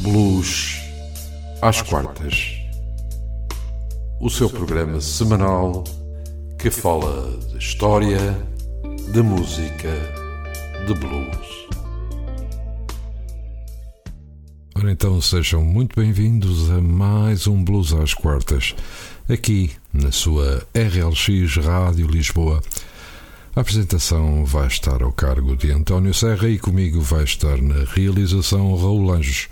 Blues às quartas. O seu programa semanal que fala de história, de música, de blues. Ora então sejam muito bem-vindos a mais um Blues às quartas, aqui na sua RLX Rádio Lisboa. A apresentação vai estar ao cargo de António Serra e comigo vai estar na realização Raul Anjos.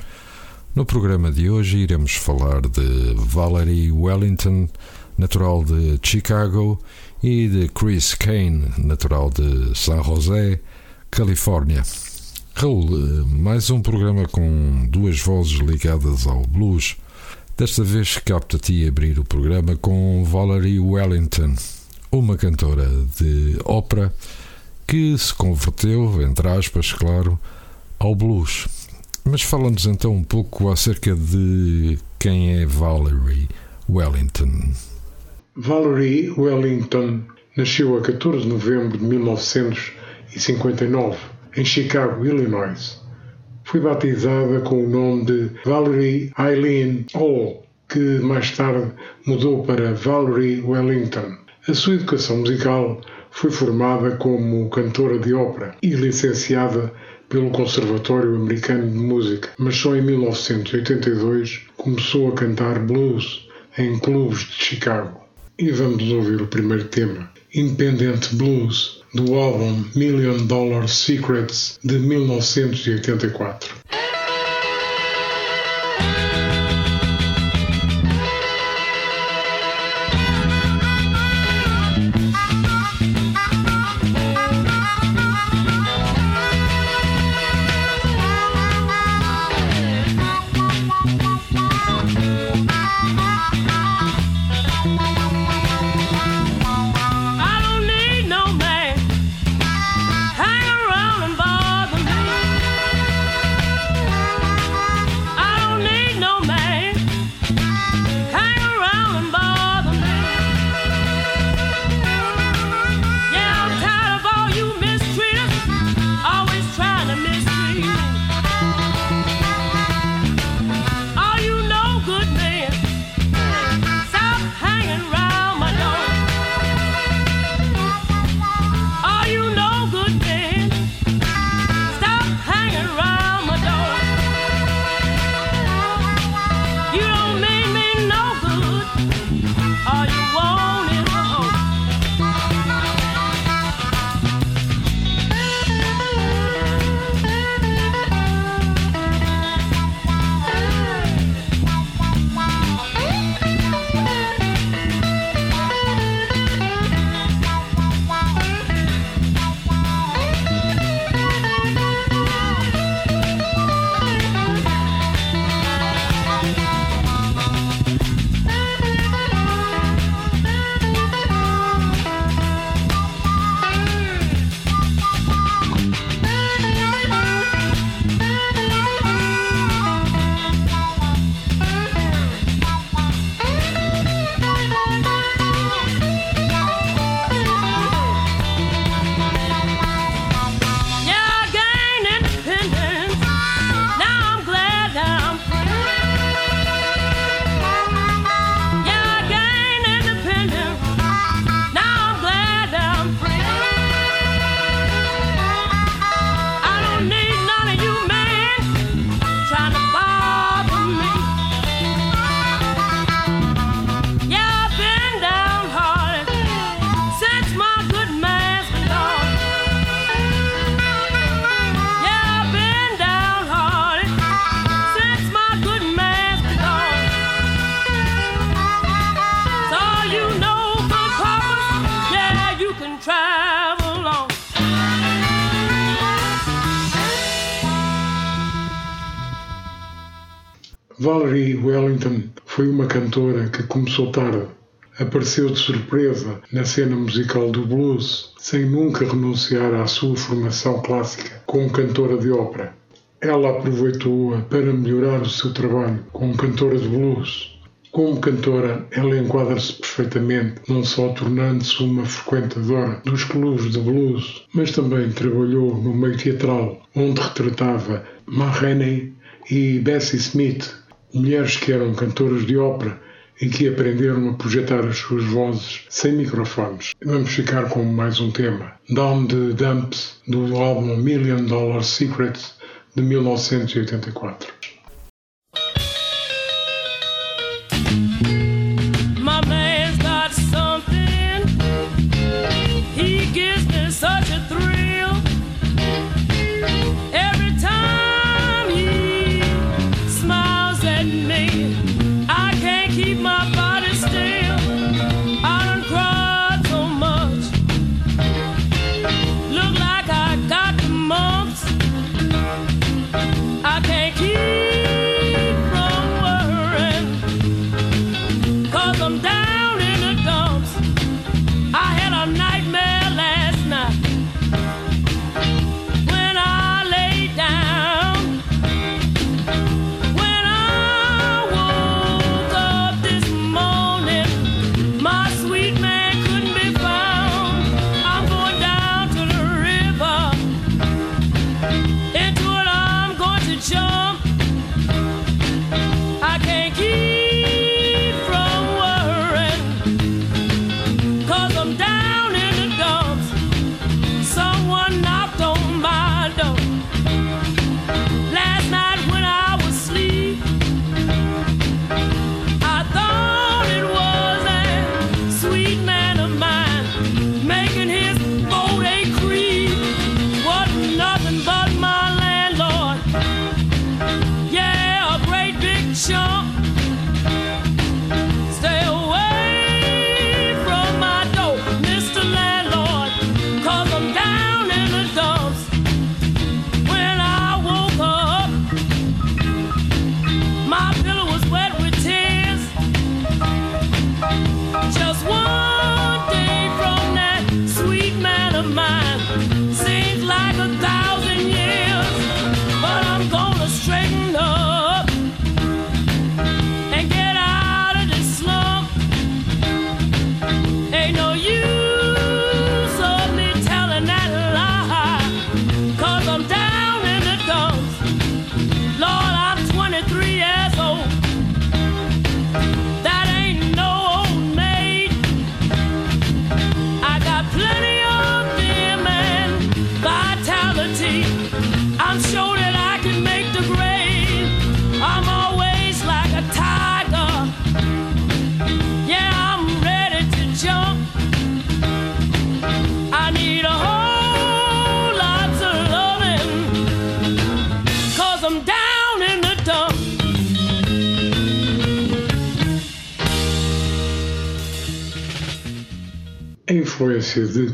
No programa de hoje iremos falar de Valerie Wellington, natural de Chicago, e de Chris Kane, natural de San José, Califórnia. Raul, mais um programa com duas vozes ligadas ao blues. Desta vez capta-te abrir o programa com Valerie Wellington, uma cantora de ópera que se converteu, entre aspas, claro, ao blues. Mas fala-nos então um pouco acerca de quem é Valerie Wellington. Valerie Wellington nasceu a 14 de novembro de 1959 em Chicago, Illinois. Foi batizada com o nome de Valerie Eileen Hall, que mais tarde mudou para Valerie Wellington. A sua educação musical foi formada como cantora de ópera e licenciada pelo Conservatório Americano de Música, mas só em 1982 começou a cantar blues em clubes de Chicago. E vamos ouvir o primeiro tema, Independent Blues, do álbum Million Dollar Secrets de 1984. Valerie Wellington foi uma cantora que começou tarde. Apareceu de surpresa na cena musical do blues, sem nunca renunciar à sua formação clássica como cantora de ópera. Ela aproveitou-a para melhorar o seu trabalho como cantora de blues. Como cantora, ela enquadra-se perfeitamente, não só tornando-se uma frequentadora dos clubes de blues, mas também trabalhou no meio teatral, onde retratava Ma Rainey e Bessie Smith, mulheres que eram cantoras de ópera e que aprenderam a projetar as suas vozes sem microfones. Vamos ficar com mais um tema, Down the Dumps, do álbum Million Dollar Secrets de 1984.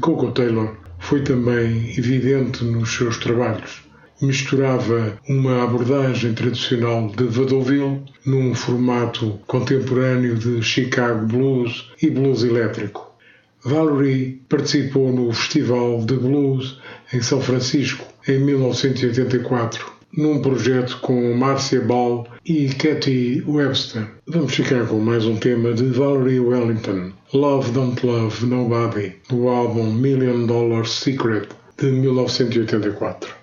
Coco Taylor foi também evidente nos seus trabalhos. Misturava uma abordagem tradicional de vaudeville num formato contemporâneo de Chicago Blues e blues elétrico. Valerie participou no Festival de Blues em São Francisco em 1984 num projeto com Marcia Ball e Katie Webster. Vamos ficar com mais um tema de Valerie Wellington, Love Don't Love Nobody, do álbum Million Dollar Secret de 1984.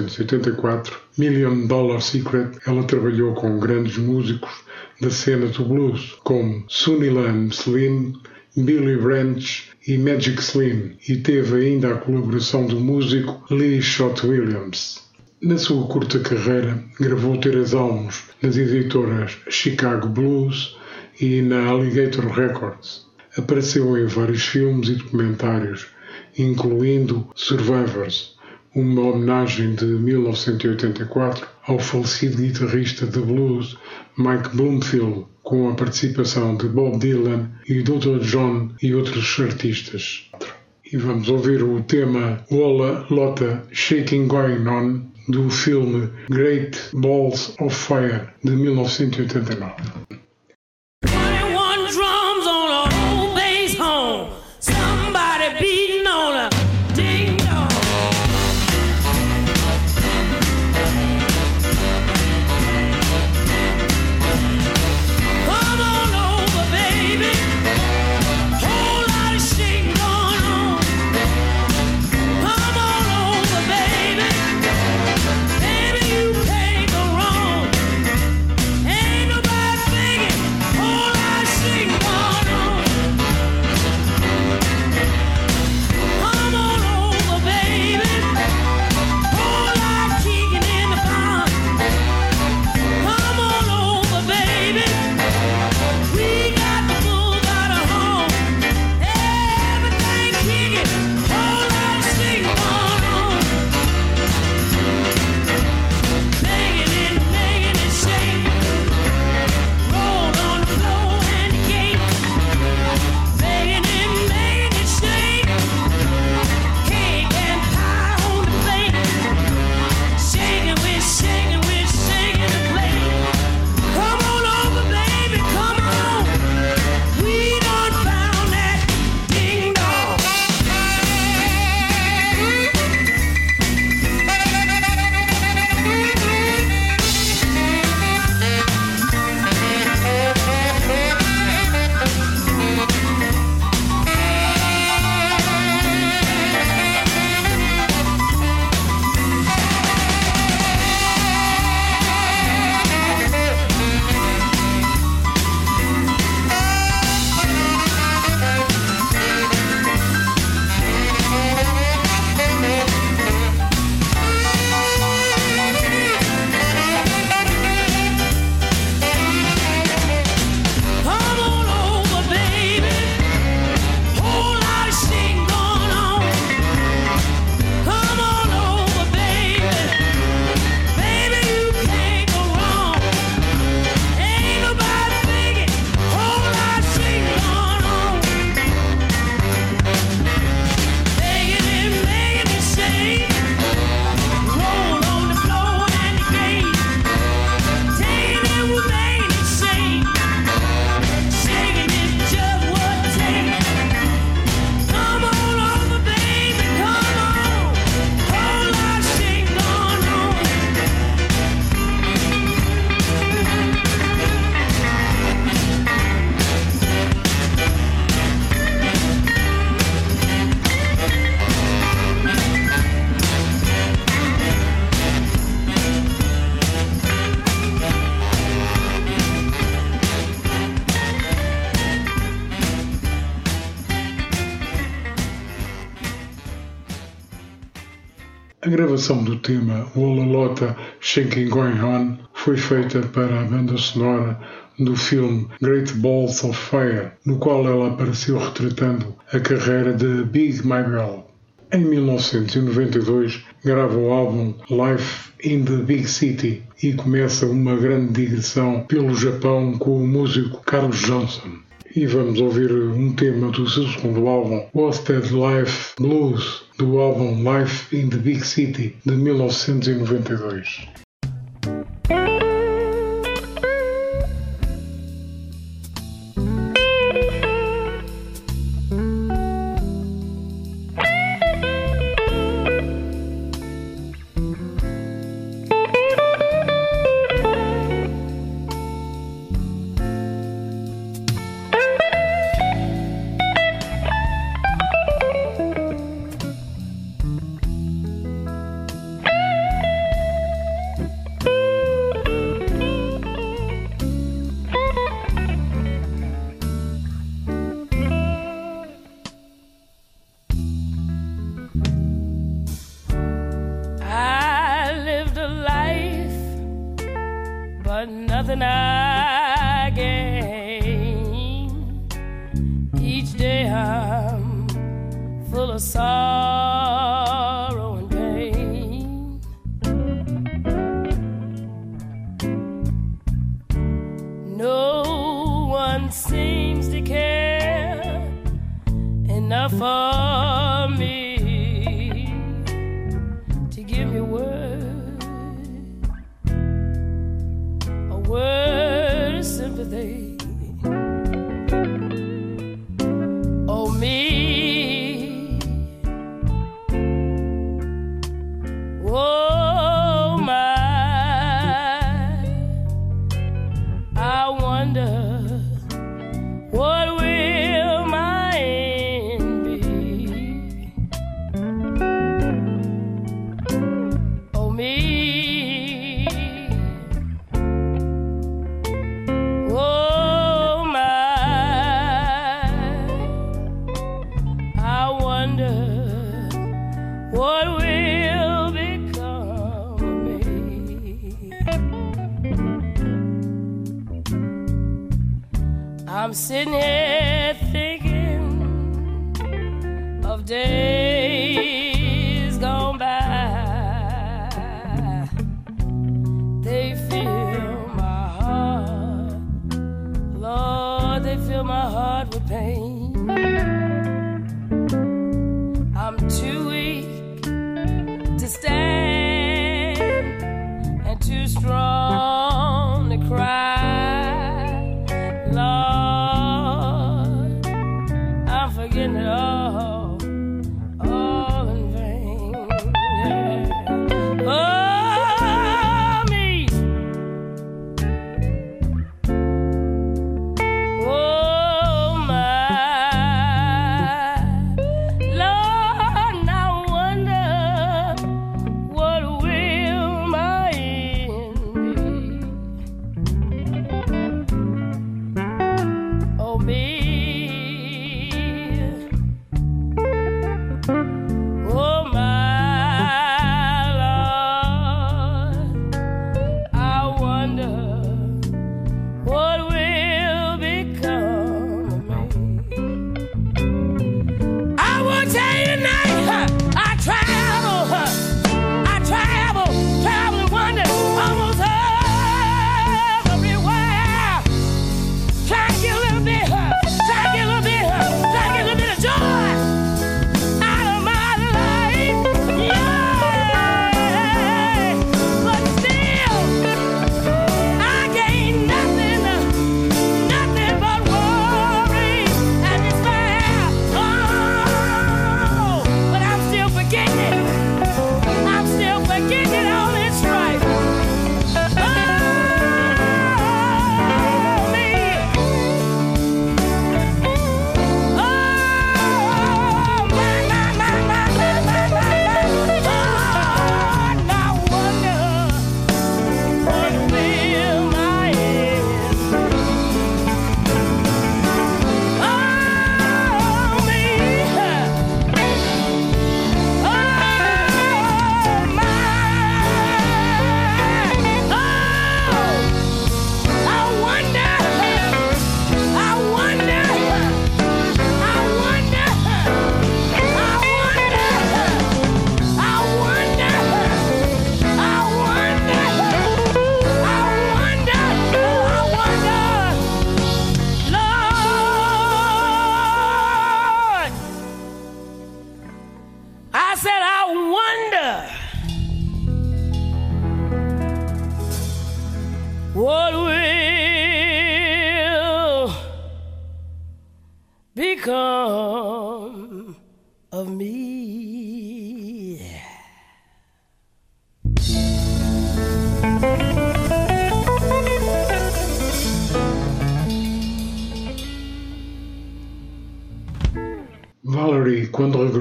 1984, Million Dollar Secret, ela trabalhou com grandes músicos da cena do blues, como Sunnyland Slim, Billy Branch e Magic Slim, e teve ainda a colaboração do músico Lee Shot Williams. Na sua curta carreira, gravou três álbuns nas editoras Chicago Blues e na Alligator Records. Apareceu em vários filmes e documentários, incluindo Survivors, uma homenagem de 1984 ao falecido guitarrista de blues Mike Bloomfield, com a participação de Bob Dylan e Dr. John e outros artistas. E vamos ouvir o tema Walla Lotta Shaking Going On do filme Great Balls of Fire de 1989. Gravação do tema Walla Shaking Going On foi feita para a banda sonora do filme Great Balls of Fire, no qual ela apareceu retratando a carreira de Big Miguel. Em 1992, grava o álbum Life in the Big City e começa uma grande digressão pelo Japão com o músico Carlos Johnson e vamos ouvir um tema do seu segundo álbum, Wasted Life Blues, do álbum Life in the Big City de 1992. seems to care enough for me.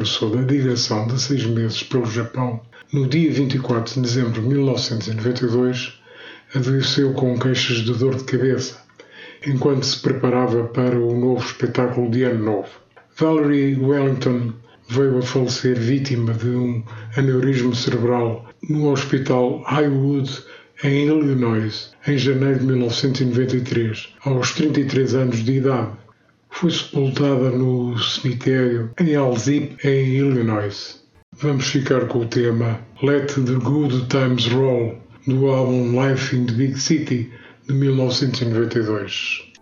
regressou da digressão de seis meses pelo Japão no dia 24 de dezembro de 1992, adoeceu com queixas de dor de cabeça, enquanto se preparava para o novo espetáculo de Ano Novo. Valerie Wellington veio a falecer vítima de um aneurisma cerebral no Hospital Highwood, em Illinois, em janeiro de 1993, aos 33 anos de idade foi sepultada no cemitério em Alzip, em Illinois. Vamos ficar com o tema Let the Good Times Roll, do álbum Life in the Big City, de 1992.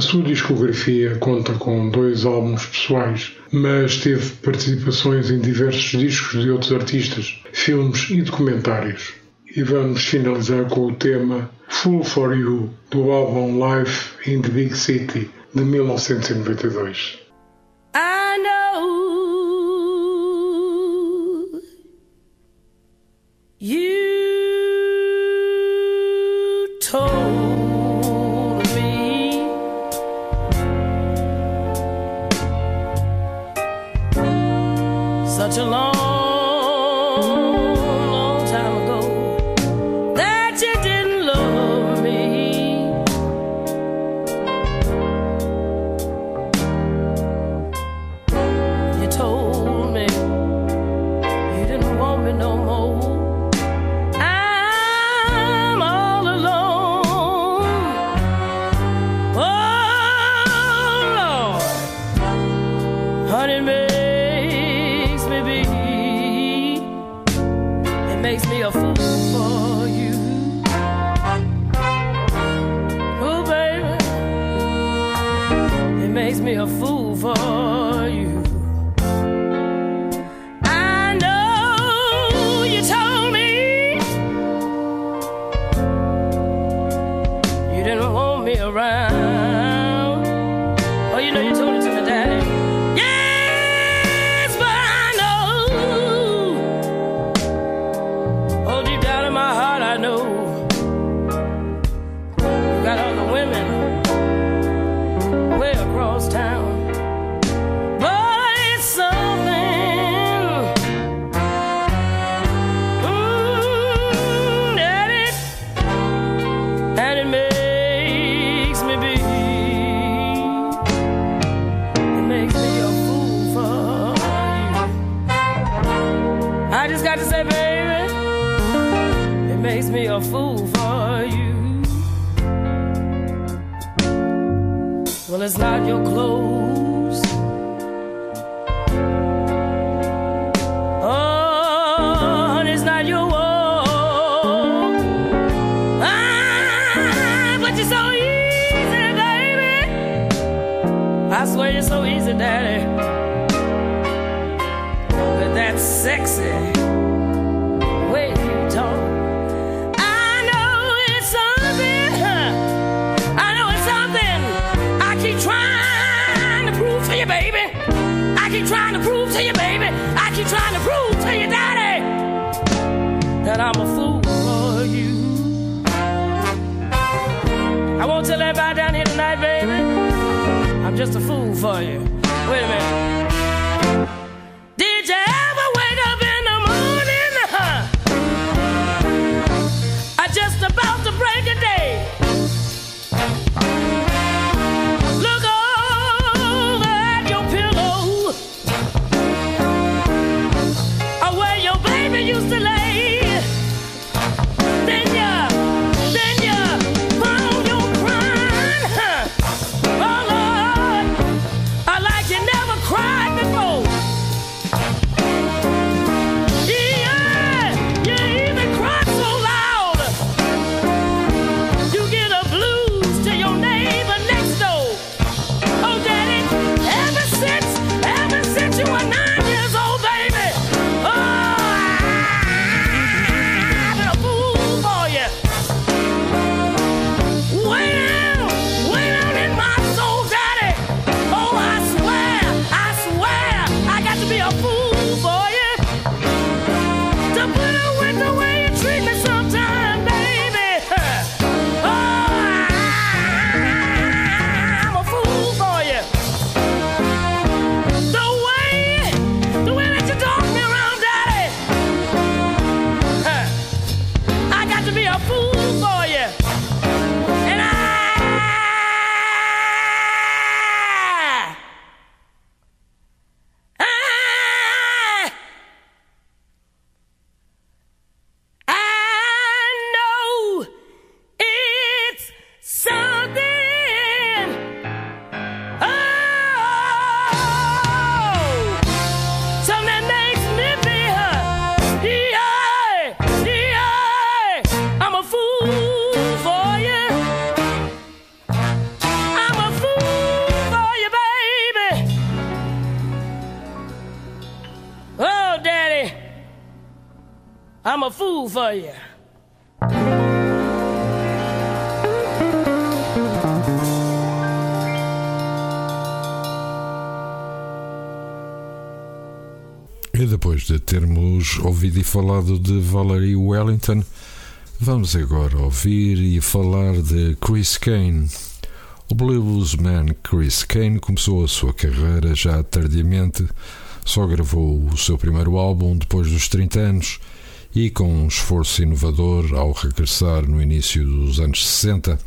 A sua discografia conta com dois álbuns pessoais, mas teve participações em diversos discos de outros artistas, filmes e documentários. E vamos finalizar com o tema Full for You do álbum Life in the Big City de 1992. I know you. temos ouvido e falado de Valerie Wellington, vamos agora ouvir e falar de Chris Kane. O bluesman Chris Kane começou a sua carreira já tardiamente, só gravou o seu primeiro álbum depois dos 30 anos e, com um esforço inovador ao regressar no início dos anos 60,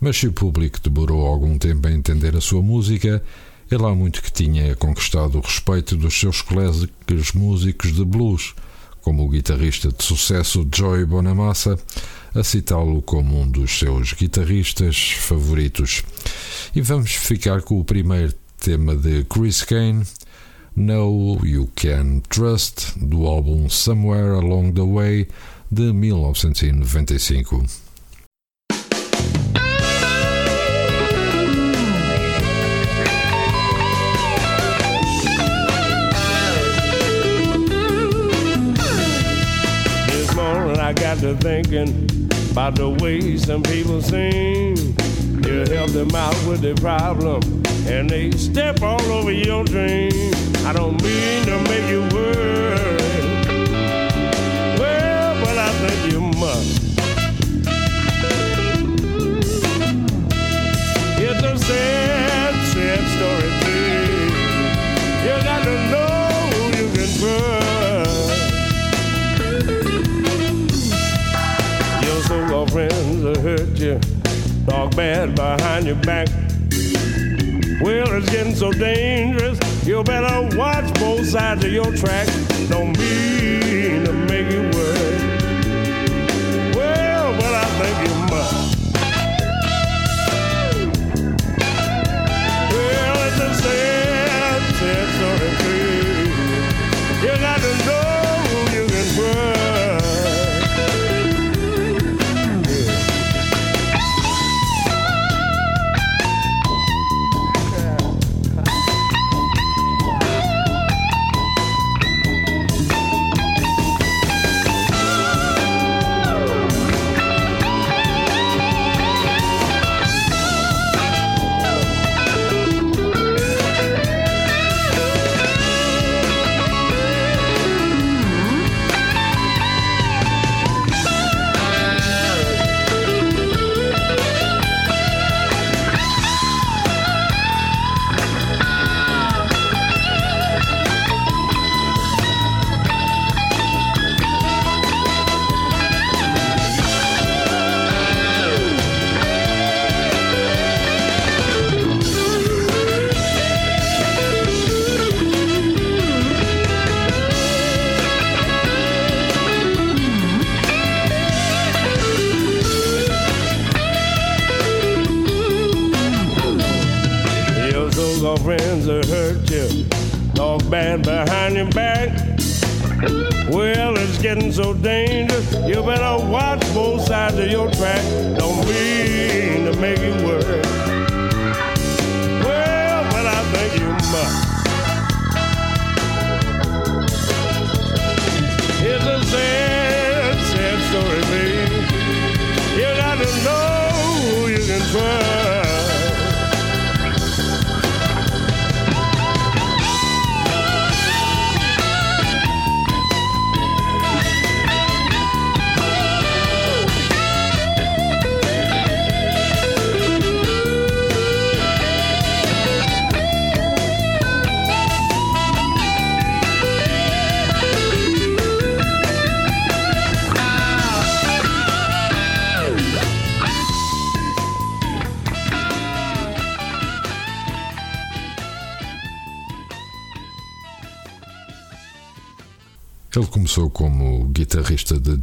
mas se o público demorou algum tempo a entender a sua música, ele há muito que tinha conquistado o respeito dos seus colegas músicos de blues, como o guitarrista de sucesso Joy Bonamassa, a citá-lo como um dos seus guitarristas favoritos. E vamos ficar com o primeiro tema de Chris Kane, No You Can Trust, do álbum Somewhere Along the Way de 1995. To thinking about the way some people sing. You help them out with their problem, and they step all over your dream. I don't mean to make you worry. You, talk bad behind your back. Well, it's getting so dangerous. You better watch both sides of your track. Don't mean to make you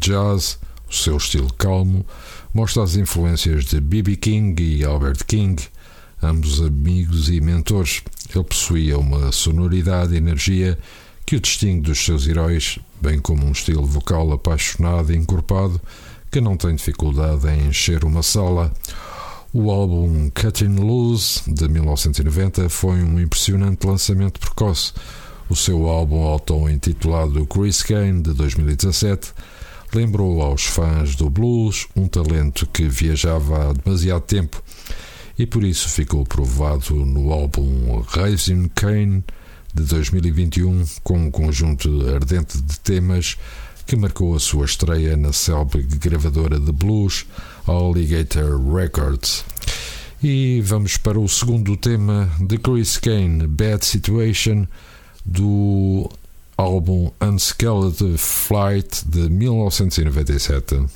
jazz, o seu estilo calmo mostra as influências de B.B. King e Albert King, ambos amigos e mentores. Ele possuía uma sonoridade e energia que o distingue dos seus heróis, bem como um estilo vocal apaixonado e encorpado que não tem dificuldade em encher uma sala. O álbum Cutting Loose, de 1990, foi um impressionante lançamento precoce. O seu álbum auto-intitulado Chris Kane, de 2017, lembrou aos fãs do blues um talento que viajava há demasiado tempo e por isso ficou provado no álbum Raising Kane, de 2021, com um conjunto ardente de temas que marcou a sua estreia na célebre gravadora de blues Alligator Records. E vamos para o segundo tema de Chris Kane, Bad Situation, do álbum Unscaled Flight de 1997.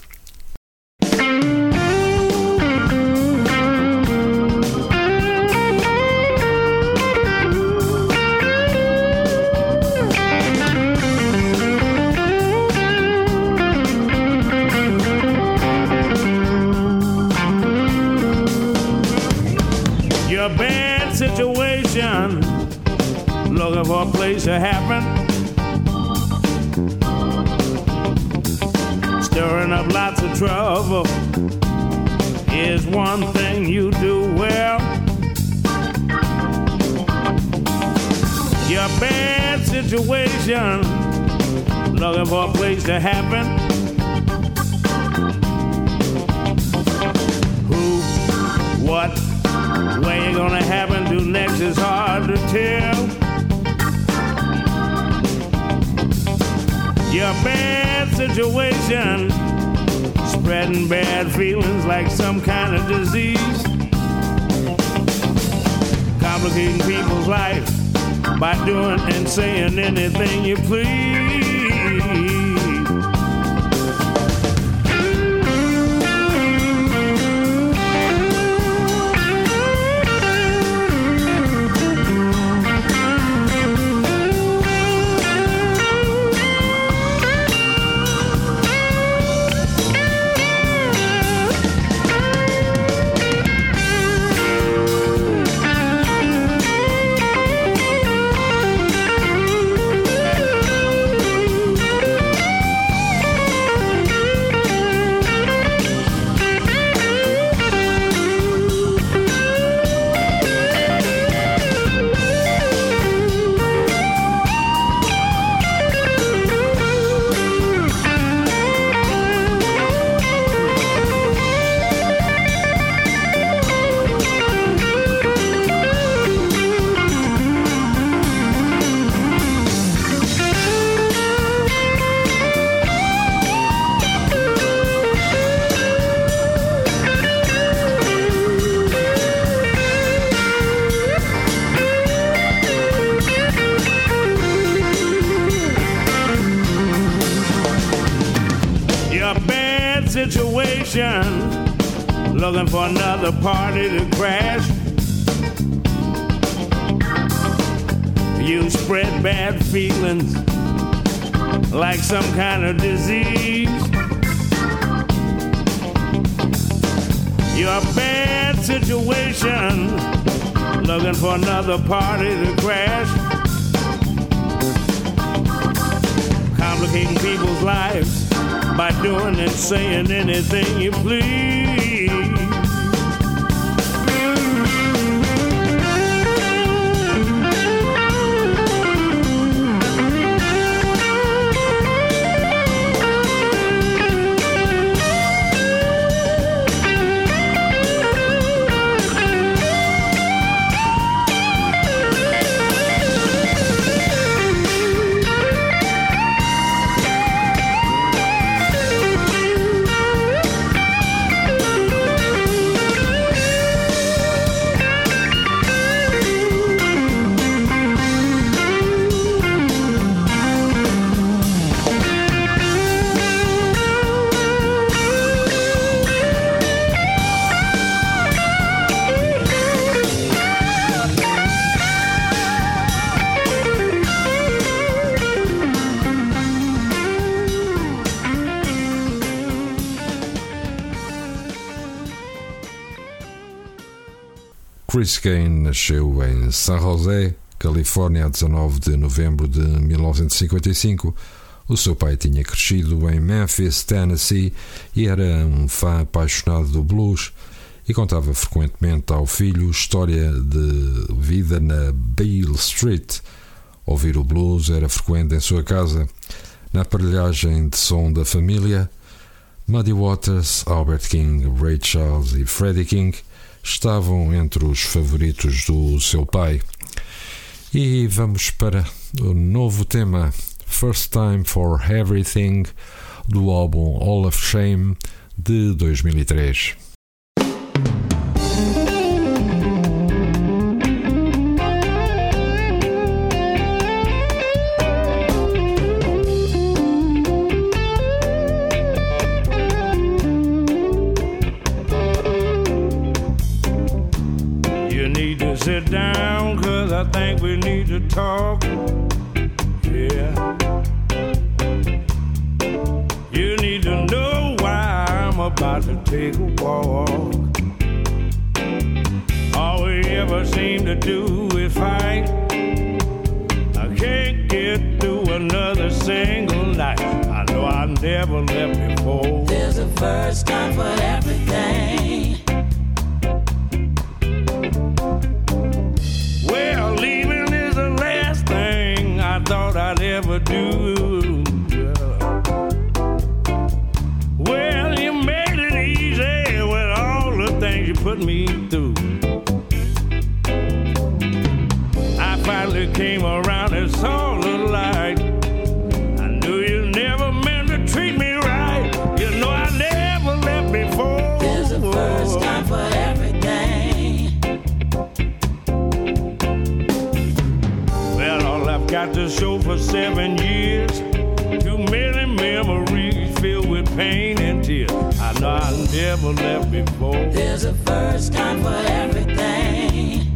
Your bad situation, looking for a place to happen. have lots of trouble is one thing you do well. Your bad situation, looking for a place to happen. Who, what, where you gonna happen to next is hard to tell. Your bad situation spreading bad feelings like some kind of disease, complicating people's life by doing and saying anything you please. Another party to crash. Complicating people's lives by doing and saying anything you please. Chris Kane nasceu em San José, Califórnia, a 19 de novembro de 1955. O seu pai tinha crescido em Memphis, Tennessee, e era um fã apaixonado do blues e contava frequentemente ao filho história de vida na Beale Street. Ouvir o blues era frequente em sua casa. Na aparelhagem de som da família, Muddy Waters, Albert King, Ray Charles e Freddie King estavam entre os favoritos do seu pai. E vamos para o novo tema First Time for Everything do álbum All of Shame de 2003. I think we need to talk. Yeah. You need to know why I'm about to take a walk. All we ever seem to do is fight. I can't get through another single night. I know I never left before. There's a first time for everything. Put me through. I finally came around and saw the light. I knew you never meant to treat me right. You know I never left before. There's a first time for everything. Well, all I've got to show for seven years. Too many memories filled with pain. I never left before. There's a first time for everything.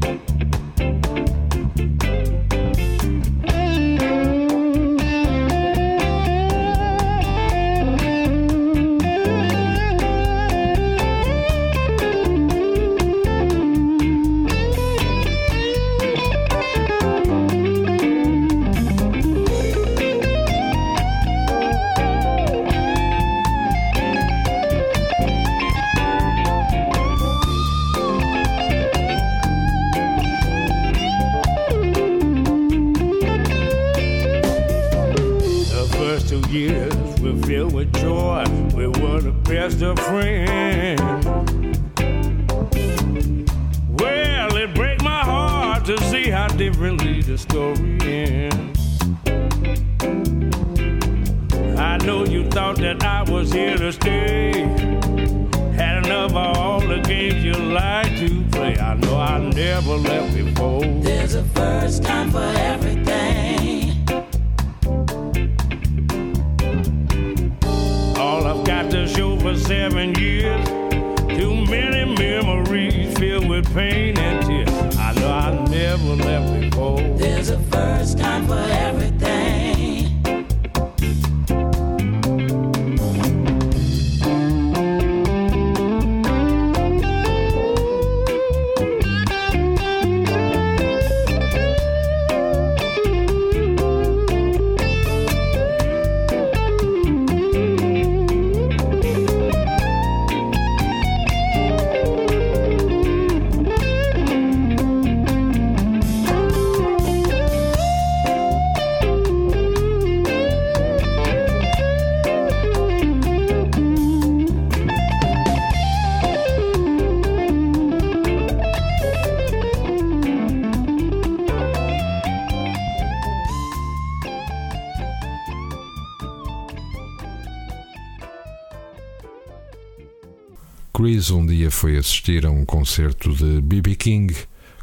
Dia foi assistir a um concerto de B.B. King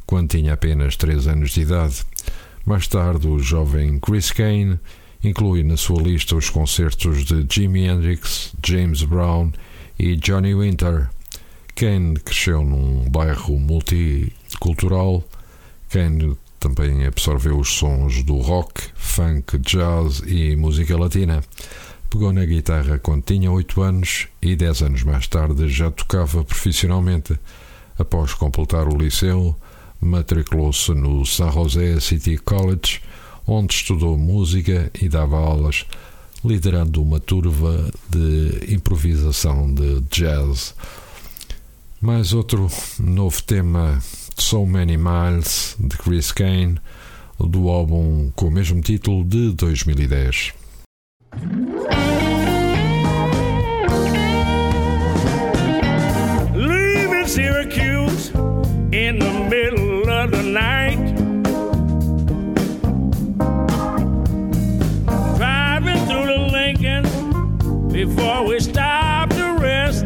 quando tinha apenas 3 anos de idade. Mais tarde, o jovem Chris Kane inclui na sua lista os concertos de Jimi Hendrix, James Brown e Johnny Winter. Kane cresceu num bairro multicultural. Kane também absorveu os sons do rock, funk, jazz e música latina. Pegou na guitarra quando tinha 8 anos e 10 anos mais tarde já tocava profissionalmente. Após completar o liceu, matriculou-se no San Jose City College, onde estudou música e dava aulas, liderando uma turva de improvisação de jazz. Mais outro novo tema, So Many Miles, de Chris Kane, do álbum com o mesmo título de 2010. Syracuse in the middle of the night. Driving through the Lincoln before we stop to rest.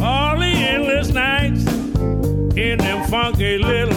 All the endless nights in them funky little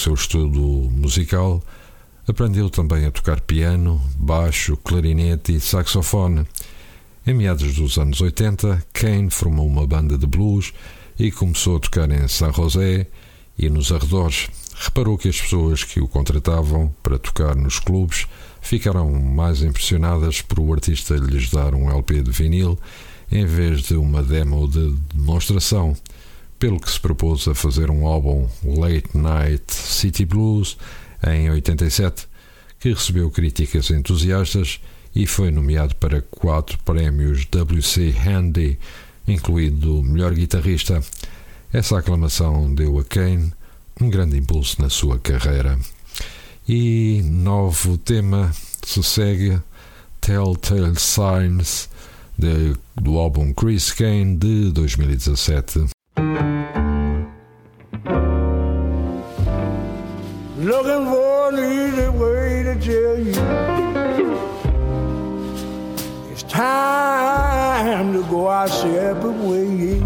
seu estudo musical, aprendeu também a tocar piano, baixo, clarinete e saxofone. Em meados dos anos 80, Kane formou uma banda de blues e começou a tocar em San José e nos arredores. Reparou que as pessoas que o contratavam para tocar nos clubes ficaram mais impressionadas por o artista lhes dar um LP de vinil em vez de uma demo de demonstração, pelo que se propôs a fazer um álbum Late Night City Blues em 87, que recebeu críticas entusiastas e foi nomeado para quatro prémios WC Handy, incluindo melhor guitarrista. Essa aclamação deu a Kane um grande impulso na sua carreira. E novo tema se segue Telltale Signs de, do álbum Chris Kane de 2017. Looking for an easy way to tell you it's time to go our separate ways.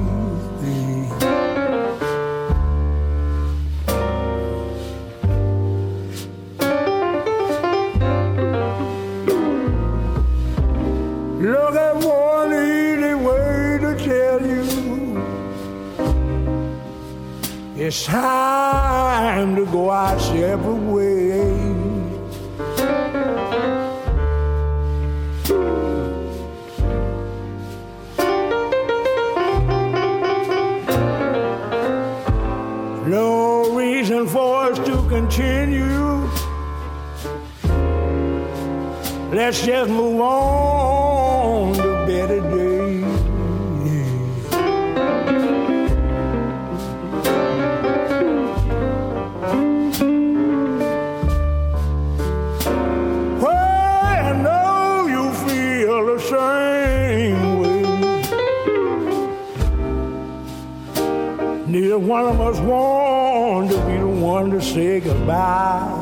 It's time to go our separate ways. No reason for us to continue. Let's just move on Neither one of us want to be the one to say goodbye.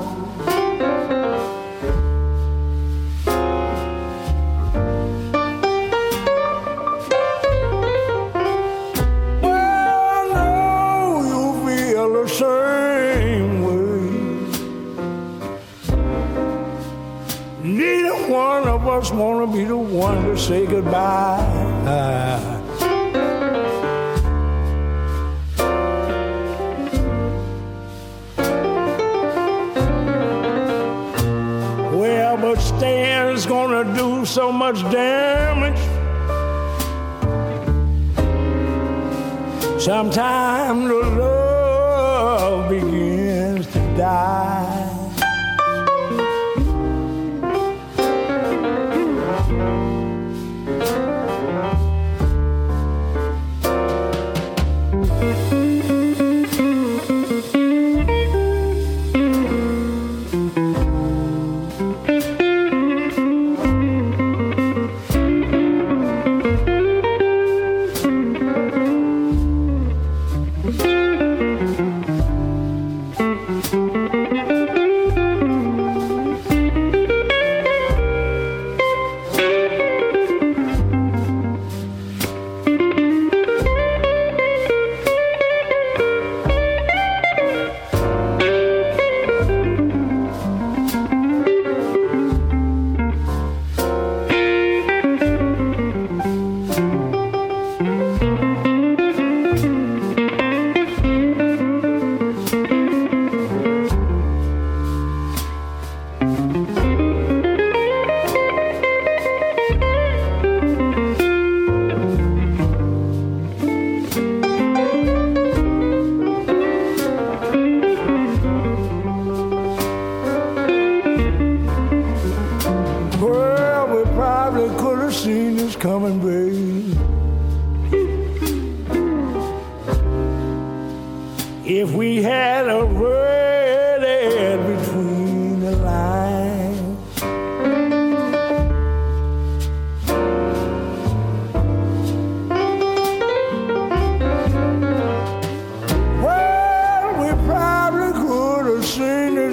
Well, I know you feel the same way. Neither one of us want to be the one to say goodbye. So much damage. Sometimes the love begins to die.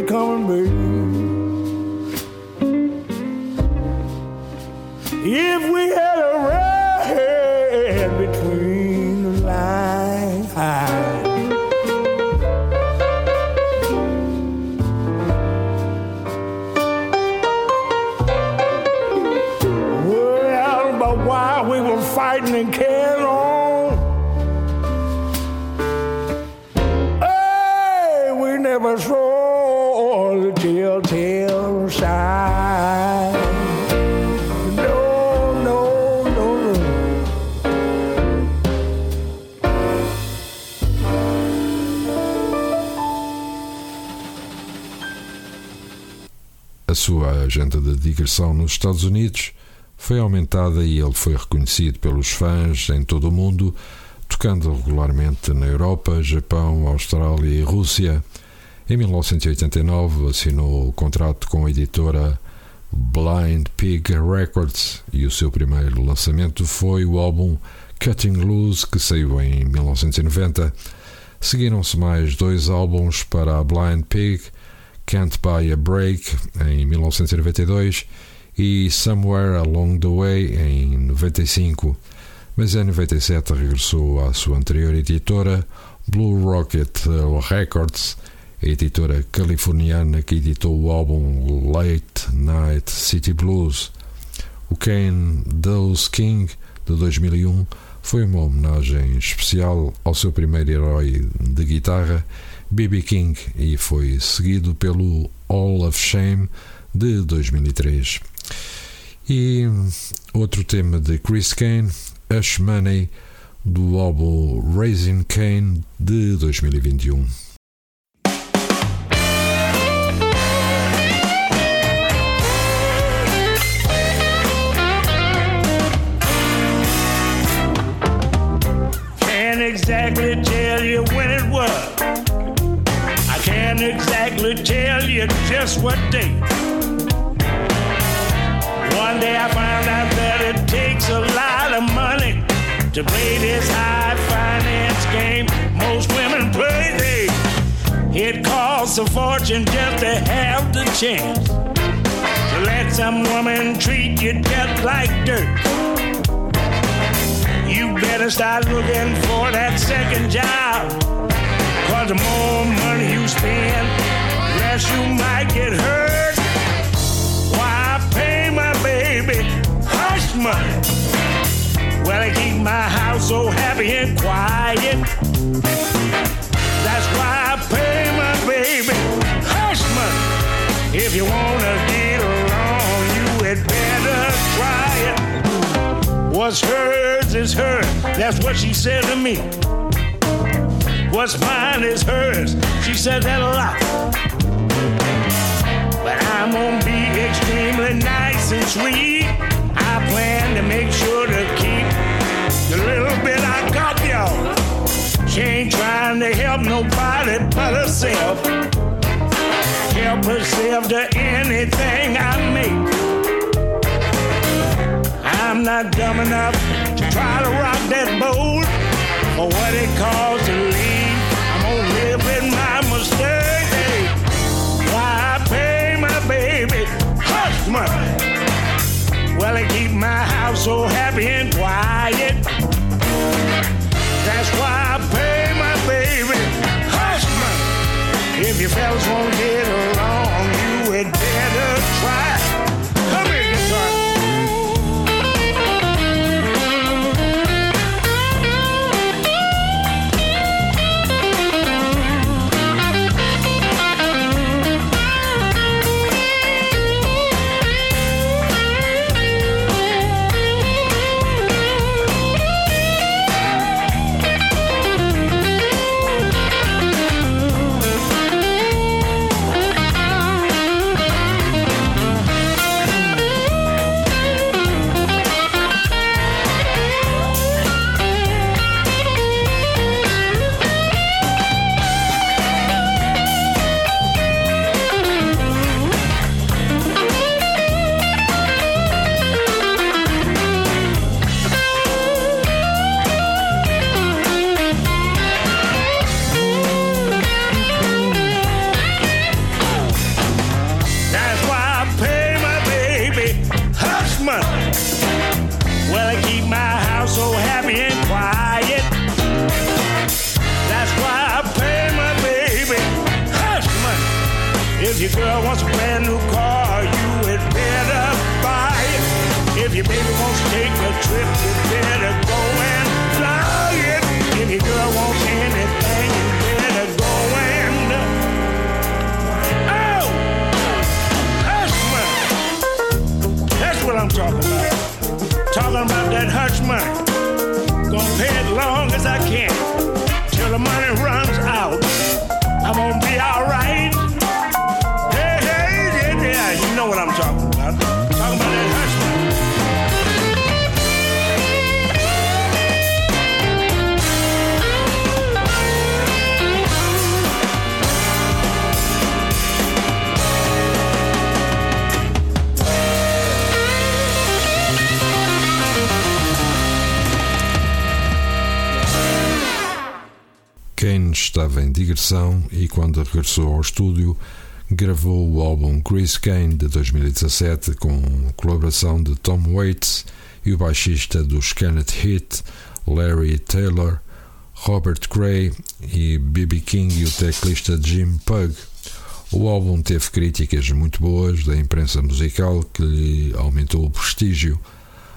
Coming, babe. If we digressão nos Estados Unidos foi aumentada e ele foi reconhecido pelos fãs em todo o mundo, tocando regularmente na Europa, Japão, Austrália e Rússia. Em 1989 assinou o contrato com a editora Blind Pig Records e o seu primeiro lançamento foi o álbum Cutting Loose, que saiu em 1990. Seguiram-se mais dois álbuns para a Blind Pig, Can't Buy a Break, em 1992, e Somewhere Along the Way, em 95. Mas em 97 regressou à sua anterior editora, Blue Rocket Records, a editora californiana que editou o álbum Late Night City Blues. O Kane Dose King, de 2001, foi uma homenagem especial ao seu primeiro herói de guitarra, B.B. King, e foi seguido pelo All of Shame, de 2003. E outro tema de Chris Kane, Hush Money, do álbum Raising Kane, de 2021. Can't exactly tell you when it was. Can't exactly tell you just what day. One day I found out that it takes a lot of money to play this high finance game most women play. They, it costs a fortune just to have the chance to let some woman treat you just like dirt. You better start looking for that second job. Cause the more money you spend, less you might get hurt. Why pay my baby hush money? Well, I keep my house so happy and quiet. That's why I pay my baby hush money. If you wanna get along, you had better try it. What's hers is hers. That's what she said to me. What's mine is hers. She said that a lot. But I'm gonna be extremely nice and sweet. I plan to make sure to keep the little bit I got, y'all. She ain't trying to help nobody but herself. Help herself to anything I make. I'm not dumb enough to try to rock that boat for what it costs to leave. I'm gonna live with my mistakes. Hey, why I pay my baby hush money? Well, I keep my house so happy and quiet. That's why I pay my baby hush money. If you fellas won't get along, you had better try. Regressou ao estúdio, gravou o álbum Chris Kane de 2017 com colaboração de Tom Waits e o baixista dos Kenneth Hit, Larry Taylor, Robert Gray e B.B. King e o teclista Jim Pug. O álbum teve críticas muito boas da imprensa musical que lhe aumentou o prestígio.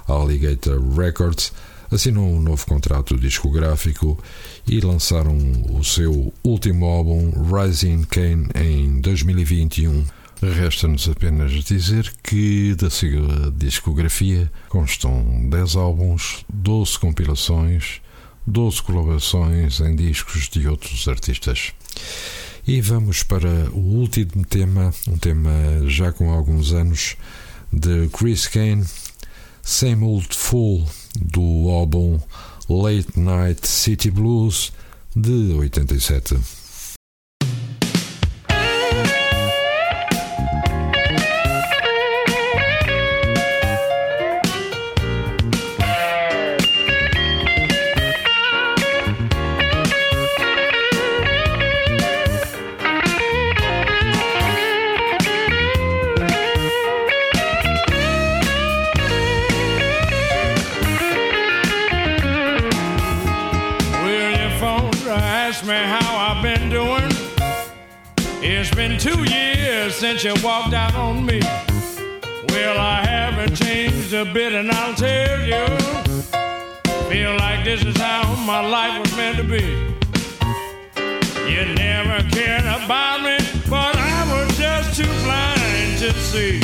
A Alligator Records assinou um novo contrato discográfico e lançaram o seu último álbum Rising Kane em 2021. Resta-nos apenas dizer que da sua discografia constam 10 álbuns, 12 compilações, 12 colaborações em discos de outros artistas. E vamos para o último tema, um tema já com alguns anos, de Chris Kane, Same Old Fool, do álbum Late Night City Blues de 87. You walked out on me. Well, I haven't changed a bit, and I'll tell you. Feel like this is how my life was meant to be. You never cared about me, but I was just too blind to see.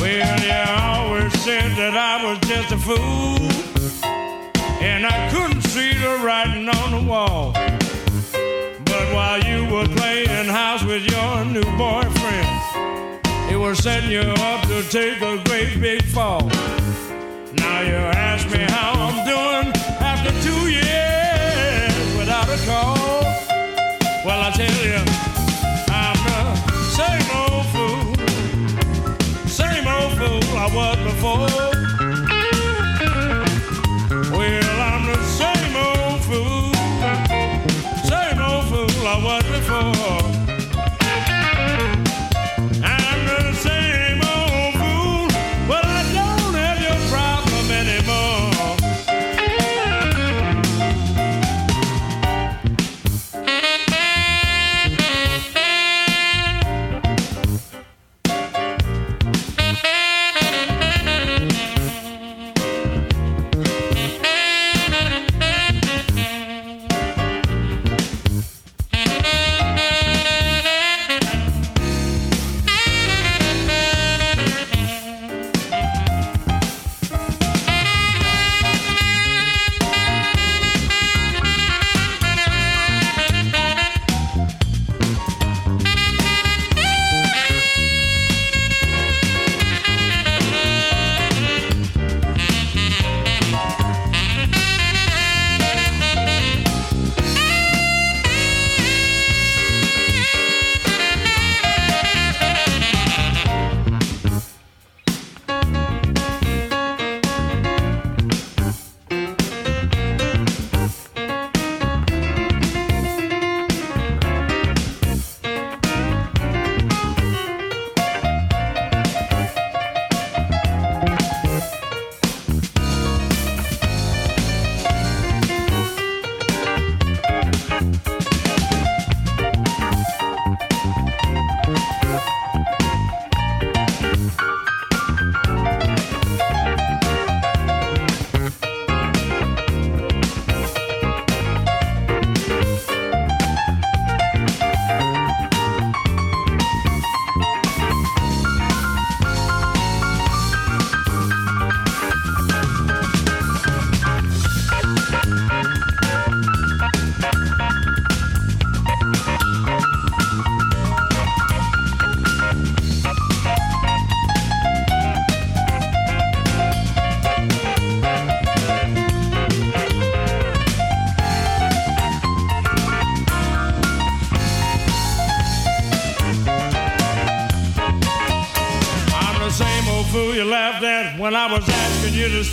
Well, you always said that I was just a fool and I couldn't see the writing on the wall. While you were playing house with your new boyfriend, it was setting you up to take a great big fall.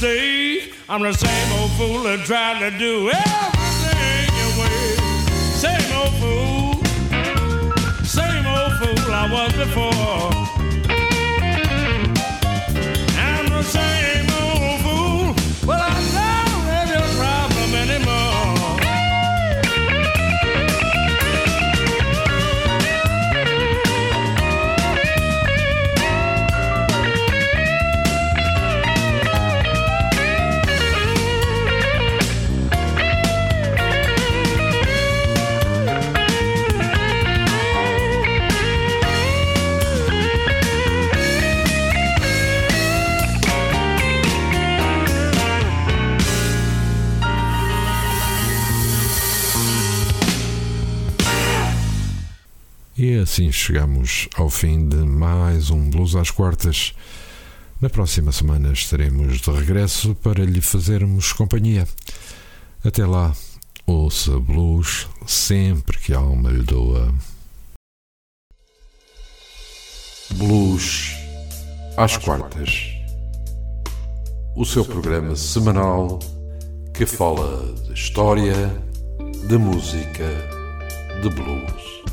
Stay, I'm the same old fool that tried to do everything your way. Same old fool, same old fool I was before. Assim chegamos ao fim de mais um Blues às Quartas. Na próxima semana estaremos de regresso para lhe fazermos companhia. Até lá, ouça blues sempre que a alma lhe doa. Blues às Quartas. O seu programa semanal que fala de história, de música, de blues.